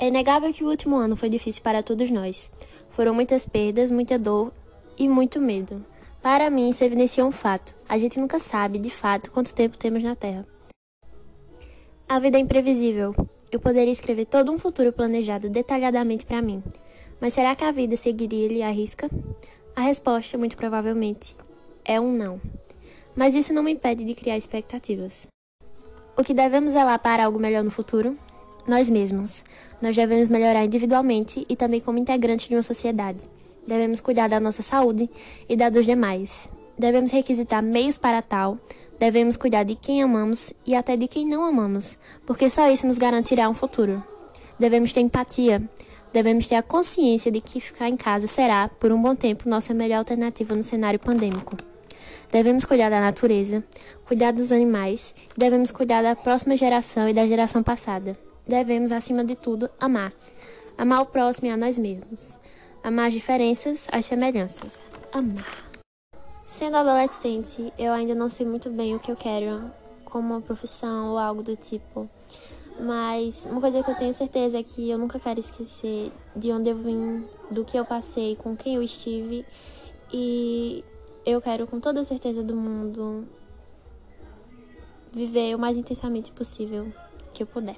É inegável que o último ano foi difícil para todos nós. Foram muitas perdas, muita dor e muito medo. Para mim, isso evidencia um fato: a gente nunca sabe, de fato, quanto tempo temos na Terra. A vida é imprevisível. Eu poderia escrever todo um futuro planejado detalhadamente para mim. Mas será que a vida seguiria-lhe a risca? A resposta, muito provavelmente, é um não. Mas isso não me impede de criar expectativas. O que devemos zelar para algo melhor no futuro? Nós mesmos. Nós devemos melhorar individualmente e também como integrantes de uma sociedade. Devemos cuidar da nossa saúde e da dos demais. Devemos requisitar meios para tal. Devemos cuidar de quem amamos e até de quem não amamos, porque só isso nos garantirá um futuro. Devemos ter empatia. Devemos ter a consciência de que ficar em casa será, por um bom tempo, nossa melhor alternativa no cenário pandêmico. Devemos cuidar da natureza, cuidar dos animais, devemos cuidar da próxima geração e da geração passada. Devemos, acima de tudo, amar. Amar o próximo e a nós mesmos. Amar as diferenças, as semelhanças. Amar. Sendo adolescente, eu ainda não sei muito bem o que eu quero como uma profissão ou algo do tipo. Mas uma coisa que eu tenho certeza é que eu nunca quero esquecer de onde eu vim, do que eu passei, com quem eu estive. E eu quero, com toda a certeza do mundo, viver o mais intensamente possível que eu puder.